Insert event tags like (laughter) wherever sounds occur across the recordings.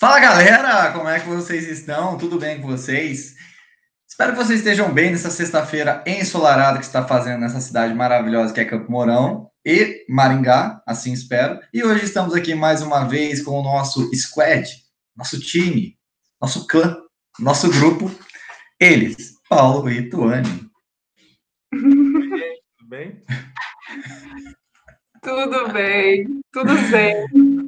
Fala galera, como é que vocês estão? Tudo bem com vocês? Espero que vocês estejam bem nessa sexta-feira ensolarada que está fazendo nessa cidade maravilhosa que é Campo Mourão e Maringá, assim espero. E hoje estamos aqui mais uma vez com o nosso squad, nosso time, nosso clã, nosso grupo, eles, Paulo e Tuane. Tudo bem? Tudo bem, tudo zen. (laughs)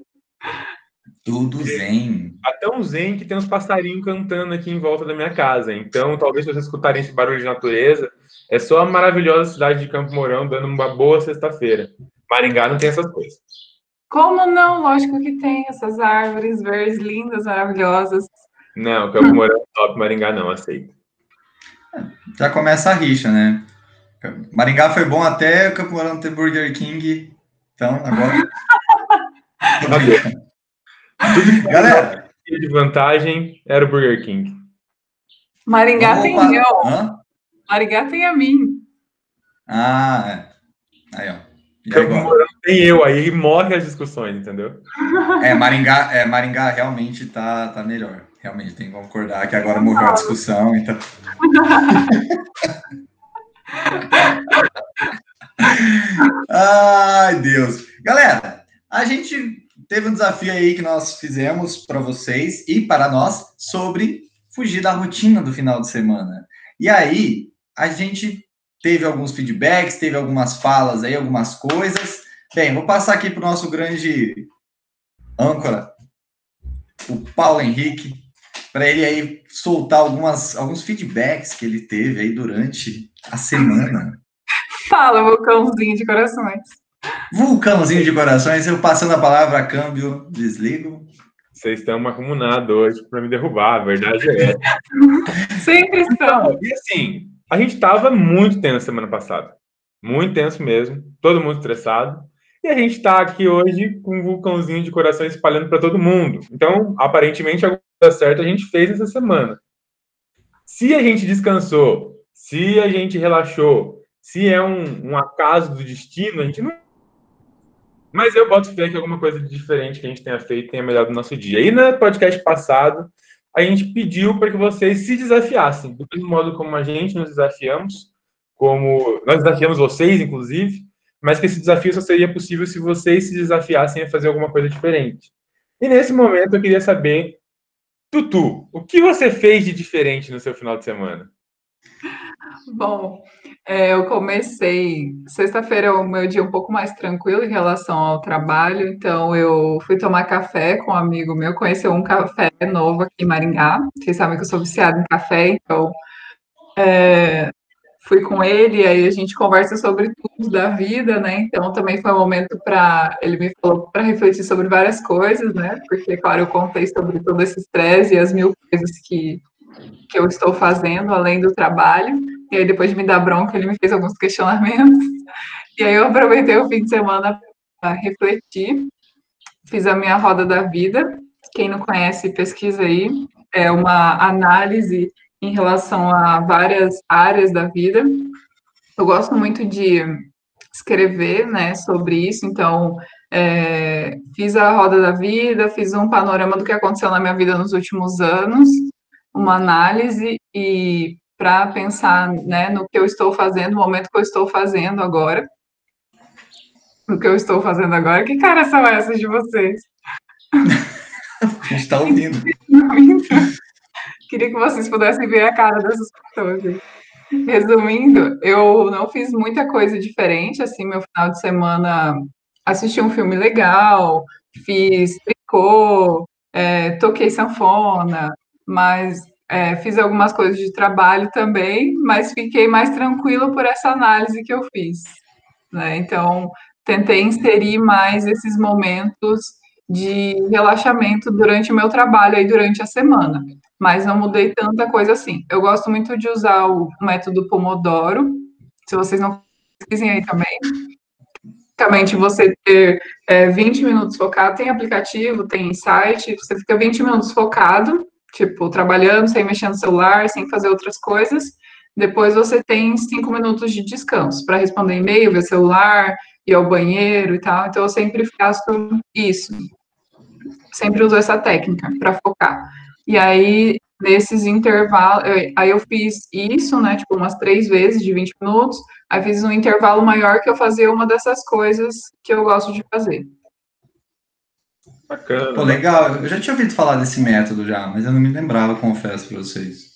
Tudo zen. Até um zen que tem uns passarinhos cantando aqui em volta da minha casa. Então, talvez vocês escutarem esse barulho de natureza, é só a maravilhosa cidade de Campo Mourão dando uma boa sexta-feira. Maringá não tem essas coisas. Como não? Lógico que tem essas árvores verdes lindas, maravilhosas. Não, Campo Mourão é top, Maringá não, aceita. Já começa a rixa, né? Maringá foi bom até o Campo Mourão ter Burger King. Então, agora. (laughs) (laughs) Galera. de vantagem era o Burger King. Maringá vamos tem eu. Hã? Maringá tem a mim. Ah, é. Aí, ó. Tem eu, aí morre as discussões, entendeu? É, Maringá, é, Maringá realmente tá, tá melhor. Realmente, tem que concordar que agora morreu a discussão, então. (laughs) Ai, Deus. Galera, a gente teve um desafio aí que nós fizemos para vocês e para nós sobre fugir da rotina do final de semana. E aí, a gente teve alguns feedbacks, teve algumas falas aí, algumas coisas. Bem, vou passar aqui para o nosso grande âncora, o Paulo Henrique, para ele aí soltar algumas, alguns feedbacks que ele teve aí durante a semana. Fala, vulcãozinho de corações. Vulcãozinho de corações, eu passando a palavra a câmbio, desligo. Vocês estão macunados hoje para me derrubar, a verdade é. (laughs) Sempre estão. E assim, a gente tava muito tenso semana passada. Muito tenso mesmo. Todo mundo estressado. E a gente tá aqui hoje com um vulcãozinho de coração espalhando para todo mundo. Então, aparentemente, alguma coisa certa a gente fez essa semana. Se a gente descansou, se a gente relaxou, se é um, um acaso do destino, a gente não. Mas eu boto fé que alguma coisa de diferente que a gente tenha feito tenha melhorado o nosso dia. E no podcast passado, a gente pediu para que vocês se desafiassem, do mesmo modo como a gente nos desafiamos, como nós desafiamos vocês, inclusive, mas que esse desafio só seria possível se vocês se desafiassem a fazer alguma coisa diferente. E nesse momento eu queria saber, Tutu, o que você fez de diferente no seu final de semana? Bom, é, eu comecei. Sexta-feira é o meu dia um pouco mais tranquilo em relação ao trabalho, então eu fui tomar café com um amigo meu, conheceu um café novo aqui em Maringá. Vocês sabem que eu sou viciada em café, então é, fui com ele, aí a gente conversa sobre tudo da vida, né? Então também foi um momento para. Ele me falou para refletir sobre várias coisas, né? Porque, claro, eu contei sobre todo esse estresse e as mil coisas que, que eu estou fazendo além do trabalho. E aí, depois de me dar bronca, ele me fez alguns questionamentos. E aí, eu aproveitei o fim de semana para refletir. Fiz a minha roda da vida. Quem não conhece, pesquisa aí. É uma análise em relação a várias áreas da vida. Eu gosto muito de escrever, né, sobre isso. Então, é, fiz a roda da vida, fiz um panorama do que aconteceu na minha vida nos últimos anos, uma análise e para pensar né, no que eu estou fazendo, no momento que eu estou fazendo agora. No que eu estou fazendo agora. Que caras são essas de vocês? A gente tá ouvindo. (laughs) Queria que vocês pudessem ver a cara dessas pessoas. Resumindo, eu não fiz muita coisa diferente, assim, meu final de semana assisti um filme legal, fiz tricô, é, toquei sanfona, mas é, fiz algumas coisas de trabalho também, mas fiquei mais tranquilo por essa análise que eu fiz. Né? Então, tentei inserir mais esses momentos de relaxamento durante o meu trabalho aí durante a semana, mas não mudei tanta coisa assim. Eu gosto muito de usar o método Pomodoro, se vocês não pesquisem aí também. Basicamente, você ter é, 20 minutos focado, tem aplicativo, tem site, você fica 20 minutos focado, tipo, trabalhando, sem mexer no celular, sem fazer outras coisas. Depois você tem cinco minutos de descanso para responder e-mail, ver celular, ir ao banheiro e tal. Então eu sempre faço isso. sempre usou essa técnica para focar. E aí, nesses intervalos, aí eu fiz isso, né, tipo, umas três vezes de 20 minutos, aí fiz um intervalo maior que eu fazia uma dessas coisas que eu gosto de fazer. Bacana. Pô, legal. Eu já tinha ouvido falar desse método já, mas eu não me lembrava, confesso para vocês.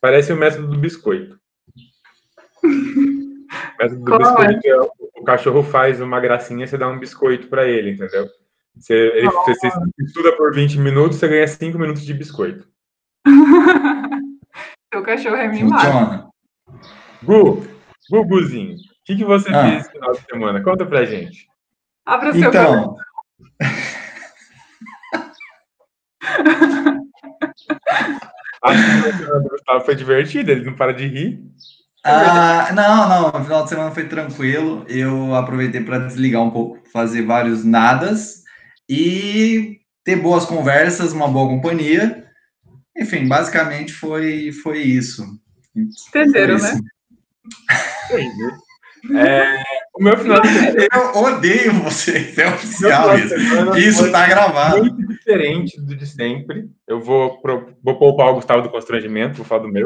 Parece o método do biscoito. (laughs) o método do biscoito é? o cachorro faz uma gracinha, você dá um biscoito para ele, entendeu? Você, ele, você, estuda por 20 minutos, você ganha 5 minutos de biscoito. (laughs) Seu cachorro é mimado. Gu, Guguzinho, o que, que você ah. fez no final de semana? Conta pra gente. Abra seu então... (laughs) Acho que o semana do Gustavo foi divertido, ele não para de rir. Ah, não, não, o final de semana foi tranquilo. Eu aproveitei para desligar um pouco, fazer vários nadas e ter boas conversas, uma boa companhia. Enfim, basicamente foi, foi isso. Entenderam, foi né? Entendi. É, o meu final de semana. Eu odeio vocês, é oficial isso. Isso tá gravado. Muito diferente do de sempre. Eu vou, pro, vou poupar o Gustavo do constrangimento, vou falar do meu.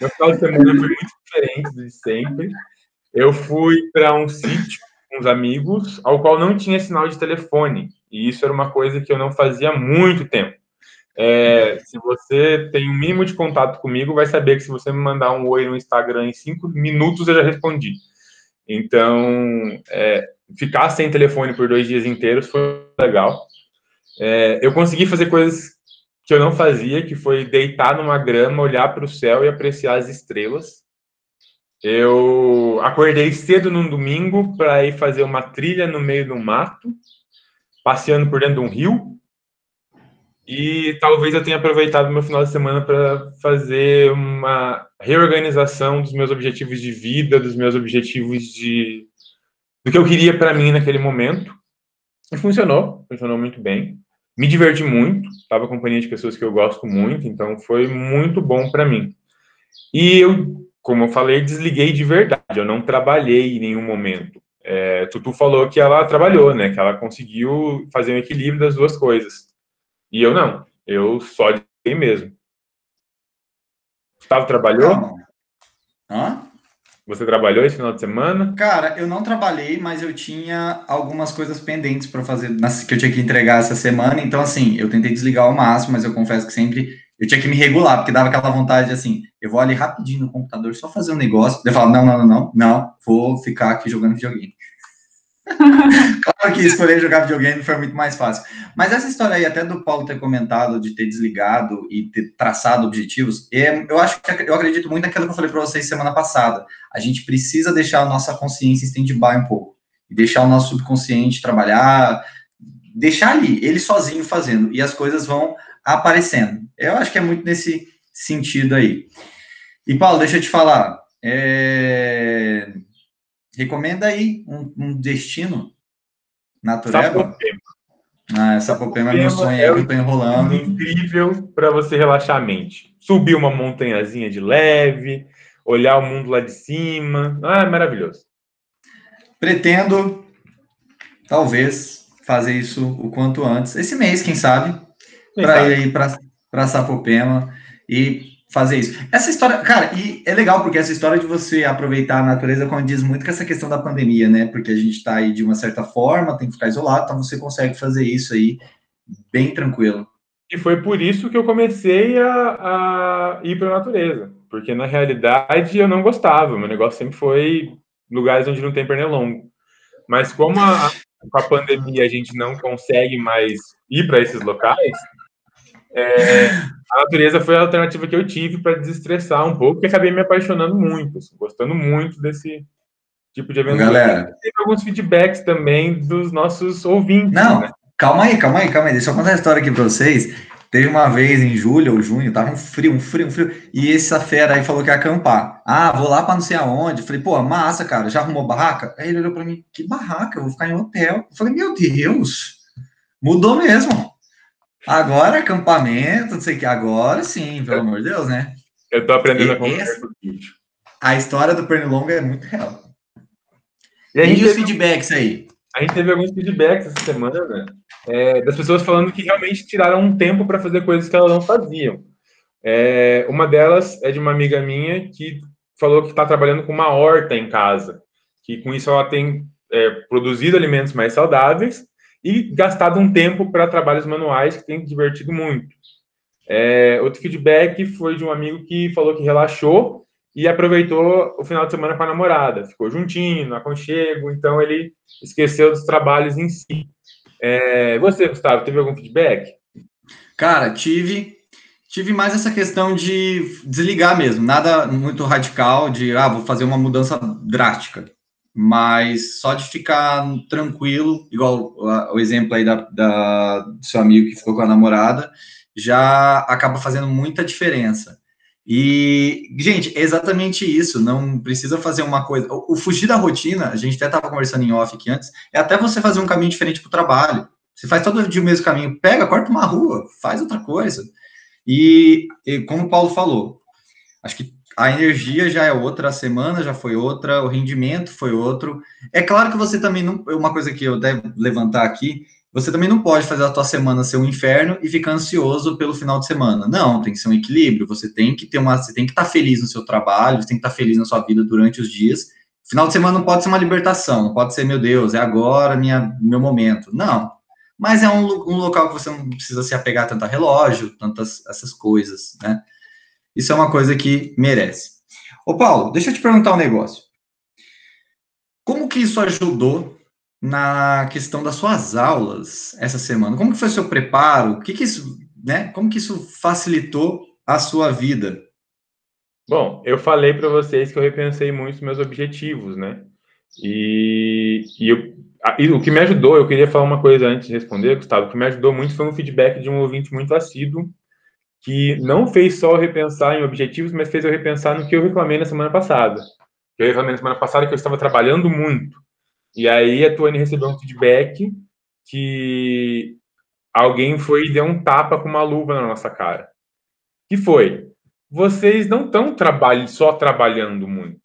Meu final de semana foi muito diferente do de sempre. Eu fui para um sítio com uns amigos, ao qual não tinha sinal de telefone. E isso era uma coisa que eu não fazia há muito tempo. É, se você tem um mínimo de contato comigo, vai saber que se você me mandar um oi no Instagram em cinco minutos, eu já respondi. Então, é, ficar sem telefone por dois dias inteiros foi legal. É, eu consegui fazer coisas que eu não fazia, que foi deitar numa grama, olhar para o céu e apreciar as estrelas. Eu acordei cedo num domingo para ir fazer uma trilha no meio do mato, passeando por dentro de um rio. E talvez eu tenha aproveitado meu final de semana para fazer uma reorganização dos meus objetivos de vida, dos meus objetivos de do que eu queria para mim naquele momento. E funcionou, funcionou muito bem. Me diverti muito, estava companhia de pessoas que eu gosto muito, então foi muito bom para mim. E eu, como eu falei, desliguei de verdade, eu não trabalhei em nenhum momento. É, Tutu falou que ela trabalhou, né? Que ela conseguiu fazer um equilíbrio das duas coisas. E eu não. Eu só de mesmo. Gustavo trabalhou? Hã? Você trabalhou esse final de semana? Cara, eu não trabalhei, mas eu tinha algumas coisas pendentes para fazer que eu tinha que entregar essa semana. Então, assim, eu tentei desligar ao máximo, mas eu confesso que sempre eu tinha que me regular, porque dava aquela vontade assim, eu vou ali rapidinho no computador só fazer um negócio. Eu falo, não, não, não, não, não, vou ficar aqui jogando videogame. (laughs) claro que escolher jogar videogame foi muito mais fácil. Mas essa história aí, até do Paulo ter comentado de ter desligado e ter traçado objetivos, é, eu acho que eu acredito muito naquilo que eu falei para vocês semana passada. A gente precisa deixar a nossa consciência stand-by um pouco. E deixar o nosso subconsciente trabalhar, deixar ali, ele sozinho fazendo, e as coisas vão aparecendo. Eu acho que é muito nesse sentido aí. E, Paulo, deixa eu te falar. É Recomenda aí um, um destino natureba. Sapopema. Ah, Sapopema é meu sonho é que eu tô enrolando. Incrível para você relaxar a mente. Subir uma montanhazinha de leve, olhar o mundo lá de cima. Ah, é maravilhoso. Pretendo, talvez, fazer isso o quanto antes. Esse mês, quem sabe, para ir aí para Sapopema e fazer isso. Essa história, cara, e é legal porque essa história de você aproveitar a natureza condiz muito com essa questão da pandemia, né? Porque a gente tá aí de uma certa forma, tem que ficar isolado, então você consegue fazer isso aí bem tranquilo. E foi por isso que eu comecei a, a ir para a natureza, porque na realidade eu não gostava, meu negócio sempre foi lugares onde não tem pernilongo. Mas como a, com a pandemia a gente não consegue mais ir para esses locais, é, a natureza foi a alternativa que eu tive para desestressar um pouco, e acabei me apaixonando muito, assim, gostando muito desse tipo de aventura. Galera, teve alguns feedbacks também dos nossos ouvintes. Não, né? calma aí, calma aí, calma aí. Deixa eu contar a história aqui para vocês. Teve uma vez em julho ou junho, tava um frio, um frio, um frio, e essa fera aí falou que ia acampar. Ah, vou lá para não sei aonde. Falei, pô, massa, cara, já arrumou barraca? Aí ele olhou para mim, que barraca? Eu vou ficar em hotel. Eu falei, meu Deus, mudou mesmo. Agora, acampamento, não sei o que, agora sim, pelo amor de Deus, né? Eu tô aprendendo e, a conversar com A história do Pernilongo é muito real. E, e os feedbacks aí? a gente teve alguns feedbacks essa semana é, das pessoas falando que realmente tiraram um tempo para fazer coisas que elas não faziam. É, uma delas é de uma amiga minha que falou que está trabalhando com uma horta em casa, que com isso ela tem é, produzido alimentos mais saudáveis e gastado um tempo para trabalhos manuais que tem divertido muito. É, outro feedback foi de um amigo que falou que relaxou e aproveitou o final de semana com a namorada, ficou juntinho, no aconchego, então ele esqueceu dos trabalhos em si. É, você, Gustavo, teve algum feedback? Cara, tive. Tive mais essa questão de desligar mesmo, nada muito radical, de ah, vou fazer uma mudança drástica, mas só de ficar tranquilo, igual o exemplo aí da, da, do seu amigo que ficou com a namorada, já acaba fazendo muita diferença. E, gente, é exatamente isso. Não precisa fazer uma coisa. O, o fugir da rotina, a gente até estava conversando em off aqui antes, é até você fazer um caminho diferente para o trabalho. Você faz todo dia o mesmo caminho, pega, corta uma rua, faz outra coisa. E, e como o Paulo falou, acho que a energia já é outra, a semana já foi outra, o rendimento foi outro. É claro que você também não. Uma coisa que eu devo levantar aqui você também não pode fazer a tua semana ser um inferno e ficar ansioso pelo final de semana. Não, tem que ser um equilíbrio. Você tem que ter uma, você tem que estar feliz no seu trabalho, você tem que estar feliz na sua vida durante os dias. Final de semana não pode ser uma libertação, não pode ser, meu Deus, é agora minha, meu momento. Não. Mas é um, um local que você não precisa se apegar tanto a relógio, tantas essas coisas, né? Isso é uma coisa que merece. Ô, Paulo, deixa eu te perguntar um negócio. Como que isso ajudou na questão das suas aulas essa semana. Como que foi seu preparo? O que, que isso, né? Como que isso facilitou a sua vida? Bom, eu falei para vocês que eu repensei muito meus objetivos, né? E, e, eu, e, o que me ajudou, eu queria falar uma coisa antes de responder, Gustavo, o que me ajudou muito foi um feedback de um ouvinte muito assíduo, que não fez só eu repensar em objetivos, mas fez eu repensar no que eu reclamei na semana passada. Eu reclamei na semana passada que eu estava trabalhando muito. E aí a Tuane recebeu um feedback que alguém foi e deu um tapa com uma luva na nossa cara. Que foi? Vocês não estão trabalhando, só trabalhando muito.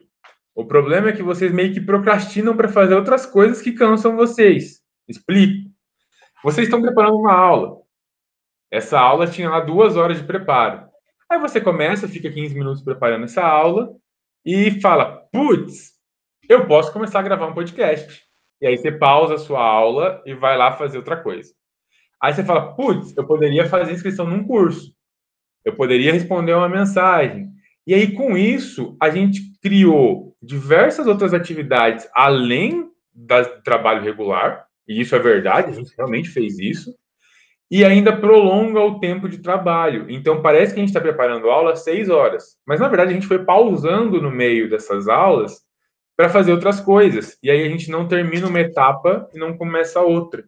O problema é que vocês meio que procrastinam para fazer outras coisas que cansam vocês. Explico. Vocês estão preparando uma aula. Essa aula tinha lá duas horas de preparo. Aí você começa, fica 15 minutos preparando essa aula e fala: putz, eu posso começar a gravar um podcast. E aí você pausa a sua aula e vai lá fazer outra coisa. Aí você fala, putz, eu poderia fazer inscrição num curso. Eu poderia responder uma mensagem. E aí, com isso, a gente criou diversas outras atividades além do trabalho regular, e isso é verdade, a gente realmente fez isso, e ainda prolonga o tempo de trabalho. Então, parece que a gente está preparando aula seis horas, mas na verdade a gente foi pausando no meio dessas aulas para fazer outras coisas. E aí a gente não termina uma etapa e não começa outra.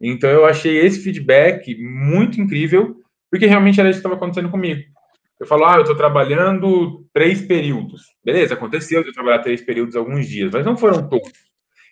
Então eu achei esse feedback muito incrível, porque realmente era isso que estava acontecendo comigo. Eu falo, ah, eu estou trabalhando três períodos. Beleza, aconteceu de eu trabalhar três períodos alguns dias, mas não foram todos.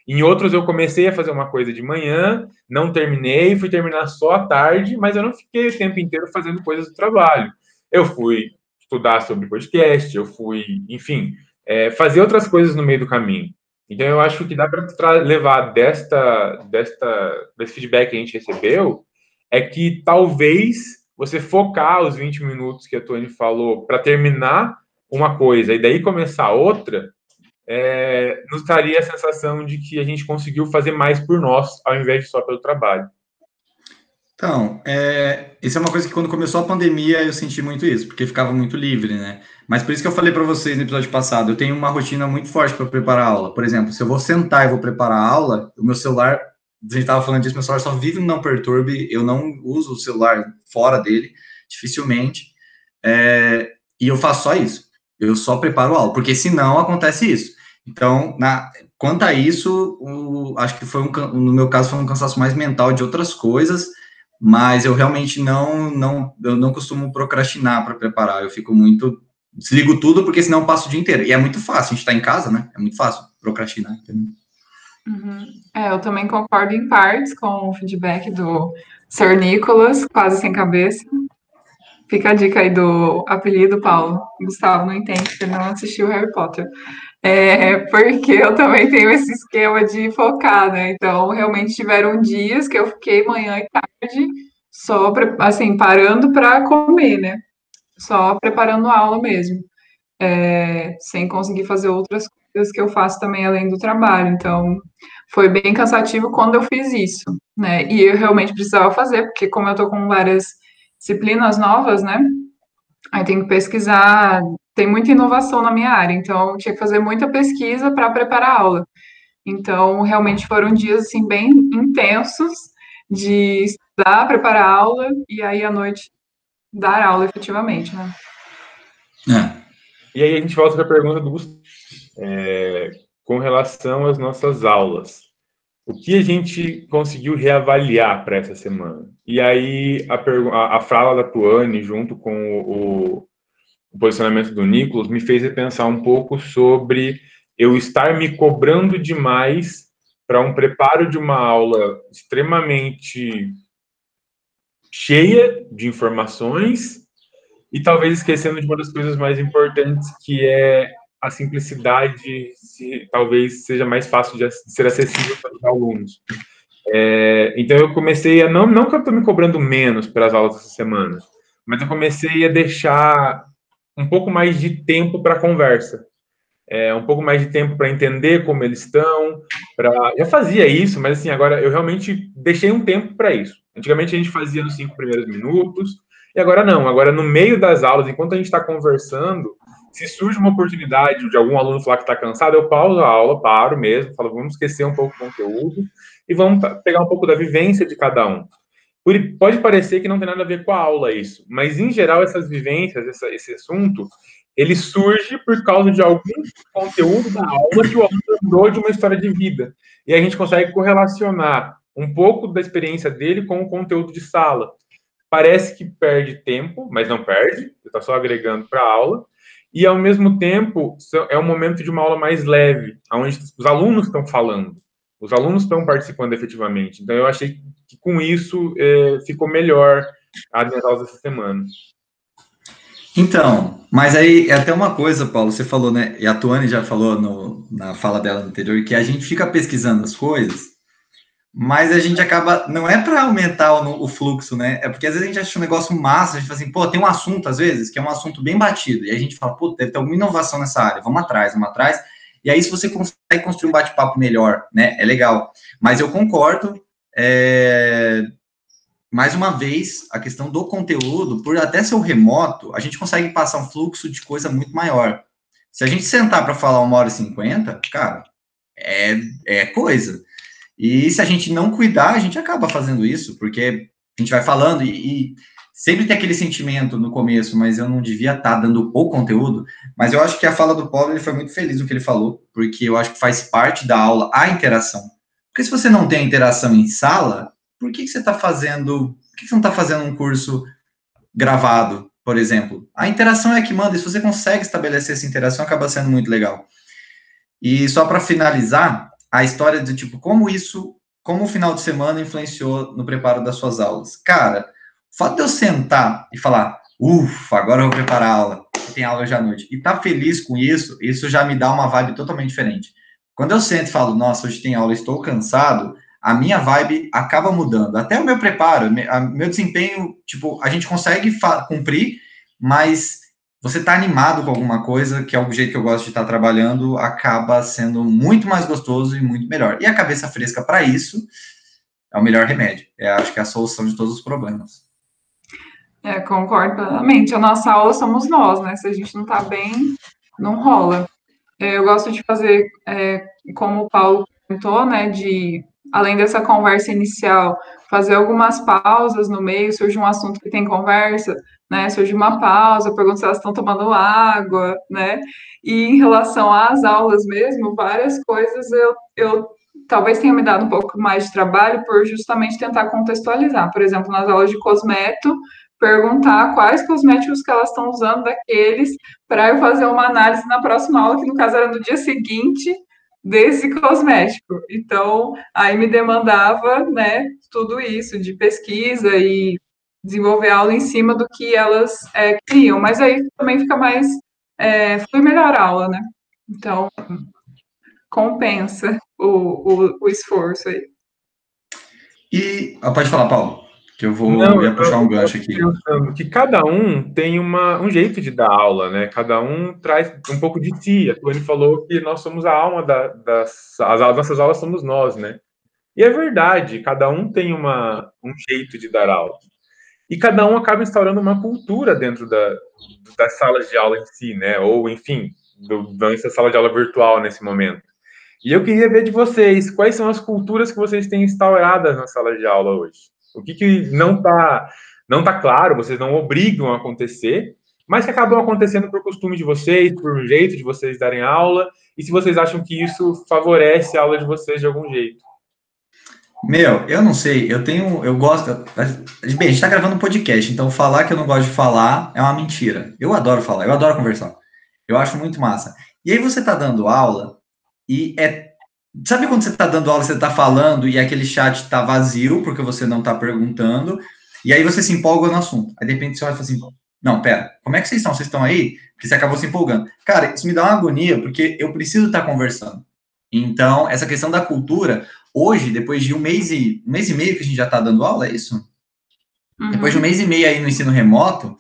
Em outros eu comecei a fazer uma coisa de manhã, não terminei, fui terminar só à tarde, mas eu não fiquei o tempo inteiro fazendo coisas do trabalho. Eu fui estudar sobre podcast, eu fui, enfim, é, fazer outras coisas no meio do caminho. Então, eu acho que dá para levar desta, desta, desse feedback que a gente recebeu, é que talvez você focar os 20 minutos que a Tony falou para terminar uma coisa e daí começar outra, é, nos daria a sensação de que a gente conseguiu fazer mais por nós, ao invés de só pelo trabalho. Então, é, isso é uma coisa que quando começou a pandemia eu senti muito isso, porque ficava muito livre, né? Mas por isso que eu falei para vocês no episódio passado, eu tenho uma rotina muito forte para preparar a aula. Por exemplo, se eu vou sentar e vou preparar a aula, o meu celular, a gente estava falando disso, meu celular só vive no não perturbe, eu não uso o celular fora dele, dificilmente, é, e eu faço só isso. Eu só preparo a aula, porque senão acontece isso. Então, na, quanto a isso, o, acho que foi um, no meu caso foi um cansaço mais mental de outras coisas, mas eu realmente não não eu não costumo procrastinar para preparar. Eu fico muito desligo tudo porque senão eu passo o dia inteiro. E é muito fácil, a gente está em casa, né? É muito fácil procrastinar. Uhum. É, eu também concordo em partes com o feedback do Sir Nicholas, quase sem cabeça. Fica a dica aí do apelido, Paulo. Gustavo não entende porque não assistiu Harry Potter. É, porque eu também tenho esse esquema de focar, né? Então, realmente tiveram dias que eu fiquei manhã e tarde só, assim, parando para comer, né? Só preparando a aula mesmo, é, sem conseguir fazer outras coisas que eu faço também além do trabalho. Então, foi bem cansativo quando eu fiz isso, né? E eu realmente precisava fazer, porque como eu tô com várias disciplinas novas, né? Aí tem que pesquisar, tem muita inovação na minha área, então tinha que fazer muita pesquisa para preparar a aula. Então, realmente foram dias assim bem intensos de estudar, preparar a aula e aí à noite dar aula efetivamente, né? É. E aí a gente volta para a pergunta do Gustavo. É, com relação às nossas aulas, o que a gente conseguiu reavaliar para essa semana? E aí a, a, a fala da Tuane, junto com o, o posicionamento do Nicolas, me fez repensar um pouco sobre eu estar me cobrando demais para um preparo de uma aula extremamente cheia de informações e talvez esquecendo de uma das coisas mais importantes que é a simplicidade se, talvez seja mais fácil de ser acessível para os alunos. É, então eu comecei a não não que eu estou me cobrando menos para as aulas essa semana, mas eu comecei a deixar um pouco mais de tempo para conversa, é, um pouco mais de tempo para entender como eles estão, para já fazia isso, mas assim agora eu realmente deixei um tempo para isso. Antigamente a gente fazia nos cinco primeiros minutos e agora não. Agora no meio das aulas, enquanto a gente está conversando, se surge uma oportunidade de algum aluno falar que está cansado, eu pauso a aula, paro mesmo, falo, vamos esquecer um pouco o conteúdo e vamos pegar um pouco da vivência de cada um. Pode parecer que não tem nada a ver com a aula isso, mas em geral essas vivências, essa, esse assunto, ele surge por causa de algum conteúdo da aula que o aluno lembrou de uma história de vida. E a gente consegue correlacionar um pouco da experiência dele com o conteúdo de sala. Parece que perde tempo, mas não perde, está só agregando para a aula e ao mesmo tempo é um momento de uma aula mais leve, onde os alunos estão falando, os alunos estão participando efetivamente. Então eu achei que com isso é, ficou melhor minhas aulas essa semana. Então, mas aí é até uma coisa, Paulo, você falou, né? E a Tuane já falou no, na fala dela anterior, que a gente fica pesquisando as coisas mas a gente acaba, não é para aumentar o, o, fluxo, né? É porque às vezes a gente acha um negócio massa, a gente fala assim, pô, tem um assunto, às vezes, que é um assunto bem batido, e a gente fala, pô, deve ter alguma inovação nessa área, vamos atrás, vamos atrás, e aí se você consegue construir um bate-papo melhor, né, é legal. Mas eu concordo, é... mais uma vez, a questão do conteúdo, por até ser o remoto, a gente consegue passar um fluxo de coisa muito maior. Se a gente sentar para falar uma hora e cinquenta, cara, é, é coisa. E se a gente não cuidar, a gente acaba fazendo isso, porque a gente vai falando e, e sempre tem aquele sentimento no começo, mas eu não devia estar tá dando o conteúdo. Mas eu acho que a fala do Paulo ele foi muito feliz no que ele falou, porque eu acho que faz parte da aula a interação. Porque se você não tem a interação em sala, por que, que você está fazendo. Por que, que você não está fazendo um curso gravado, por exemplo? A interação é que manda, e se você consegue estabelecer essa interação, acaba sendo muito legal. E só para finalizar, a história do tipo, como isso, como o final de semana influenciou no preparo das suas aulas. Cara, o fato de eu sentar e falar, ufa, agora eu vou preparar a aula, tem aula hoje à noite, e tá feliz com isso, isso já me dá uma vibe totalmente diferente. Quando eu sento e falo, nossa, hoje tem aula, estou cansado, a minha vibe acaba mudando. Até o meu preparo, meu desempenho, tipo, a gente consegue cumprir, mas você está animado com alguma coisa, que é o jeito que eu gosto de estar tá trabalhando, acaba sendo muito mais gostoso e muito melhor. E a cabeça fresca para isso é o melhor remédio. É, acho que é a solução de todos os problemas. É, concordo plenamente. A nossa aula somos nós, né? Se a gente não está bem, não rola. É, eu gosto de fazer, é, como o Paulo comentou, né? De, além dessa conversa inicial, fazer algumas pausas no meio, surge um assunto que tem conversa, né? Surge uma pausa, pergunto se elas estão tomando água, né? E em relação às aulas mesmo, várias coisas eu, eu talvez tenha me dado um pouco mais de trabalho por justamente tentar contextualizar. Por exemplo, nas aulas de cosmeto, perguntar quais cosméticos que elas estão usando daqueles para eu fazer uma análise na próxima aula, que no caso era no dia seguinte desse cosmético. Então, aí me demandava, né, tudo isso de pesquisa e desenvolver aula em cima do que elas é, criam, mas aí também fica mais, é, flui melhor a aula, né? Então, compensa o, o, o esforço aí. E ah, pode falar, Paulo, que eu vou Não, ia puxar um gancho aqui. Pensando que cada um tem uma, um jeito de dar aula, né? Cada um traz um pouco de si. A Tony falou que nós somos a alma da, das as, as nossas aulas somos nós, né? E é verdade, cada um tem uma, um jeito de dar aula. E cada um acaba instaurando uma cultura dentro da, das salas de aula em si, né? Ou, enfim, do, dessa sala de aula virtual nesse momento. E eu queria ver de vocês, quais são as culturas que vocês têm instauradas na sala de aula hoje? O que, que não está não tá claro, vocês não obrigam a acontecer, mas que acabam acontecendo por costume de vocês, por um jeito de vocês darem aula, e se vocês acham que isso favorece a aula de vocês de algum jeito. Meu, eu não sei, eu tenho, eu gosto, bem, a gente tá gravando um podcast, então falar que eu não gosto de falar é uma mentira. Eu adoro falar, eu adoro conversar. Eu acho muito massa. E aí você tá dando aula e é sabe quando você tá dando aula, você tá falando e aquele chat tá vazio porque você não tá perguntando, e aí você se empolga no assunto. Aí de repente você olha e fala assim: "Não, pera, como é que vocês estão? Vocês estão aí?" Porque você acabou se empolgando. Cara, isso me dá uma agonia porque eu preciso estar tá conversando. Então, essa questão da cultura, hoje, depois de um mês e, um mês e meio que a gente já está dando aula, é isso? Uhum. Depois de um mês e meio aí no ensino remoto,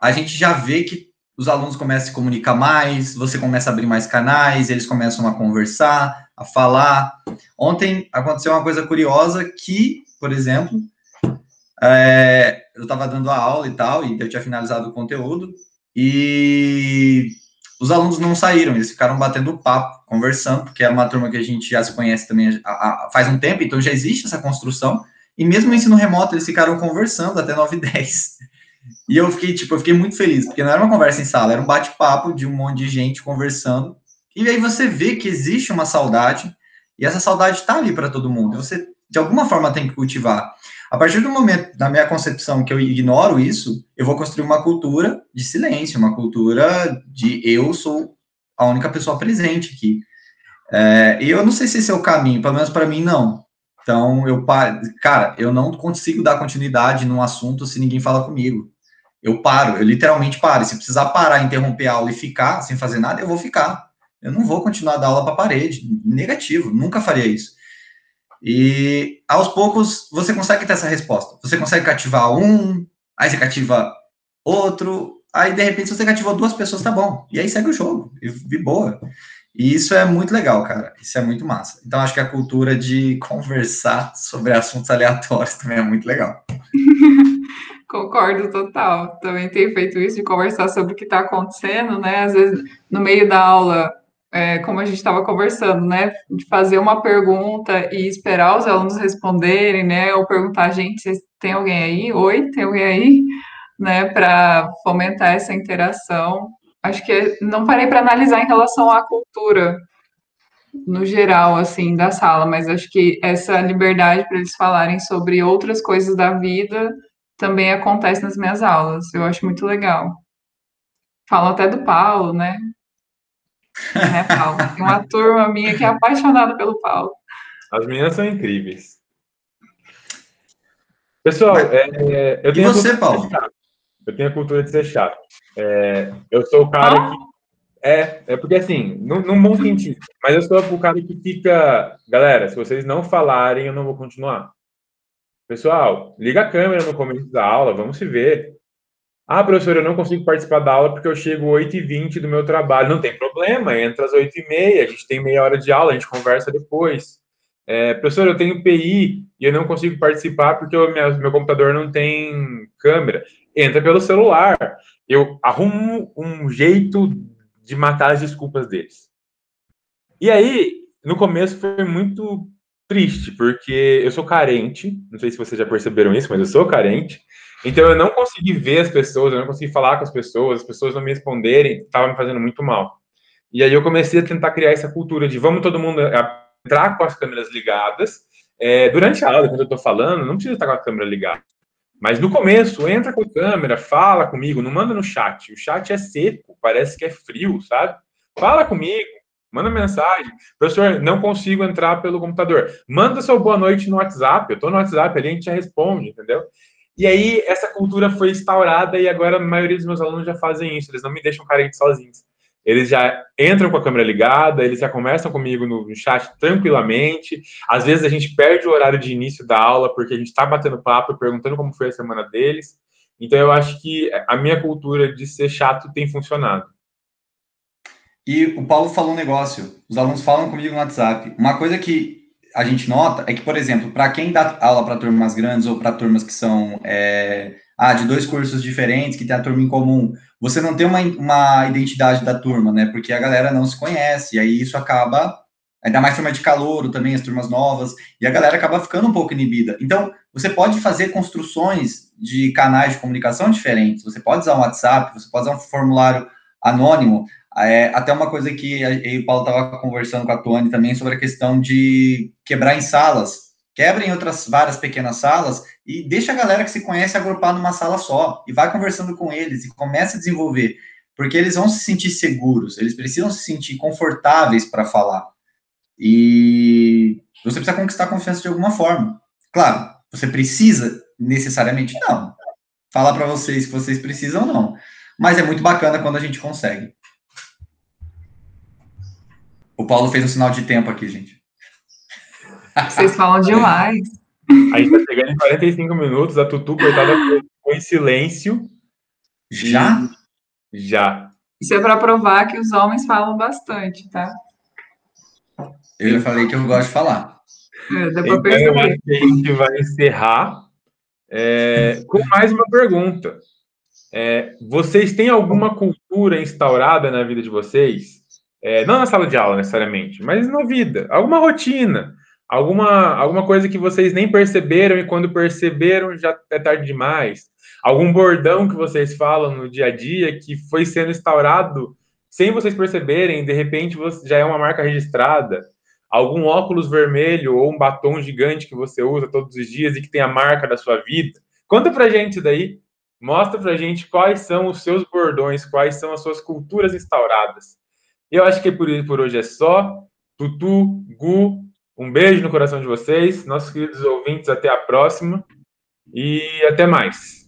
a gente já vê que os alunos começam a se comunicar mais, você começa a abrir mais canais, eles começam a conversar, a falar. Ontem aconteceu uma coisa curiosa que, por exemplo, é, eu estava dando a aula e tal, e eu tinha finalizado o conteúdo, e os alunos não saíram, eles ficaram batendo papo, conversando, porque é uma turma que a gente já se conhece também a, a, faz um tempo, então já existe essa construção, e mesmo no ensino remoto, eles ficaram conversando até 9 e 10. E eu fiquei, tipo, eu fiquei muito feliz, porque não era uma conversa em sala, era um bate-papo de um monte de gente conversando, e aí você vê que existe uma saudade, e essa saudade está ali para todo mundo, você, de alguma forma, tem que cultivar. A partir do momento, da minha concepção, que eu ignoro isso, eu vou construir uma cultura de silêncio, uma cultura de eu sou a única pessoa presente aqui. É, e eu não sei se esse é o caminho, pelo menos para mim, não. Então, eu, cara, eu não consigo dar continuidade num assunto se ninguém fala comigo. Eu paro, eu literalmente paro. Se precisar parar, interromper a aula e ficar sem fazer nada, eu vou ficar. Eu não vou continuar a dar aula para a parede. Negativo, nunca faria isso. E aos poucos você consegue ter essa resposta. Você consegue cativar um, aí você cativa outro, aí de repente você cativou duas pessoas, tá bom. E aí segue o jogo, e, e boa. E isso é muito legal, cara. Isso é muito massa. Então acho que a cultura de (laughs) conversar sobre assuntos aleatórios também é muito legal. (laughs) Concordo total. Também tenho feito isso de conversar sobre o que está acontecendo, né? Às vezes, no meio da aula, é, como a gente estava conversando, né, de fazer uma pergunta e esperar os alunos responderem, né, ou perguntar, gente, tem alguém aí? Oi, tem alguém aí? Né, para fomentar essa interação. Acho que não parei para analisar em relação à cultura no geral, assim, da sala, mas acho que essa liberdade para eles falarem sobre outras coisas da vida também acontece nas minhas aulas. Eu acho muito legal. Falo até do Paulo, né? né, Paulo? (laughs) Tem uma turma minha que é apaixonada pelo Paulo. As meninas são incríveis. Pessoal, é, eu tenho. E você, Paulo? Eu tenho a cultura de ser chato. É, eu sou o cara ah? que. É, é porque assim, num, num bom sentido. Mas eu sou o cara que fica. Galera, se vocês não falarem, eu não vou continuar. Pessoal, liga a câmera no começo da aula, vamos se ver. Ah, professor, eu não consigo participar da aula porque eu chego 8h20 do meu trabalho. Não tem problema, entra às 8h30, a gente tem meia hora de aula, a gente conversa depois. É, professor, eu tenho PI e eu não consigo participar porque o meu, meu computador não tem câmera. Entra pelo celular. Eu arrumo um jeito de matar as desculpas deles. E aí, no começo foi muito triste, porque eu sou carente, não sei se vocês já perceberam isso, mas eu sou carente. Então eu não consegui ver as pessoas, eu não consegui falar com as pessoas, as pessoas não me responderem, estava me fazendo muito mal. E aí eu comecei a tentar criar essa cultura de vamos todo mundo entrar com as câmeras ligadas. É, durante a aula, quando eu estou falando, não precisa estar com a câmera ligada. Mas no começo, entra com câmera, fala comigo, não manda no chat. O chat é seco, parece que é frio, sabe? Fala comigo, manda mensagem. Professor, não consigo entrar pelo computador. Manda seu boa noite no WhatsApp. Eu estou no WhatsApp ali, a gente já responde, entendeu? E aí, essa cultura foi instaurada e agora a maioria dos meus alunos já fazem isso, eles não me deixam carente sozinhos. Eles já entram com a câmera ligada, eles já conversam comigo no chat tranquilamente. Às vezes a gente perde o horário de início da aula porque a gente está batendo papo perguntando como foi a semana deles. Então eu acho que a minha cultura de ser chato tem funcionado. E o Paulo falou um negócio, os alunos falam comigo no WhatsApp. Uma coisa que a gente nota é que, por exemplo, para quem dá aula para turmas grandes ou para turmas que são é, ah, de dois cursos diferentes, que tem a turma em comum, você não tem uma, uma identidade da turma, né? Porque a galera não se conhece, e aí isso acaba, ainda mais turma de calouro também, as turmas novas, e a galera acaba ficando um pouco inibida. Então, você pode fazer construções de canais de comunicação diferentes, você pode usar um WhatsApp, você pode usar um formulário anônimo, é, até uma coisa que o Paulo estava conversando com a Tony também sobre a questão de quebrar em salas, quebra em outras várias pequenas salas e deixa a galera que se conhece agrupar numa sala só e vai conversando com eles e começa a desenvolver, porque eles vão se sentir seguros, eles precisam se sentir confortáveis para falar. E você precisa conquistar a confiança de alguma forma. Claro, você precisa necessariamente não. Falar para vocês que vocês precisam não. Mas é muito bacana quando a gente consegue. O Paulo fez um sinal de tempo aqui, gente. Vocês falam demais. A gente tá chegando em 45 minutos, a Tutu, coitada, foi em silêncio. Já? Já. Isso é para provar que os homens falam bastante, tá? Eu já falei que eu gosto de falar. É, dá então, eu acho que a gente vai encerrar é, com mais uma pergunta. É, vocês têm alguma cultura instaurada na vida de vocês? É, não na sala de aula necessariamente, mas na vida, alguma rotina, Alguma, alguma coisa que vocês nem perceberam e quando perceberam já é tarde demais? Algum bordão que vocês falam no dia a dia que foi sendo instaurado sem vocês perceberem, de repente já é uma marca registrada? Algum óculos vermelho ou um batom gigante que você usa todos os dias e que tem a marca da sua vida? Conta pra gente isso daí. Mostra pra gente quais são os seus bordões, quais são as suas culturas instauradas. Eu acho que por, por hoje é só. Tutu, Gu, um beijo no coração de vocês, nossos queridos ouvintes, até a próxima e até mais.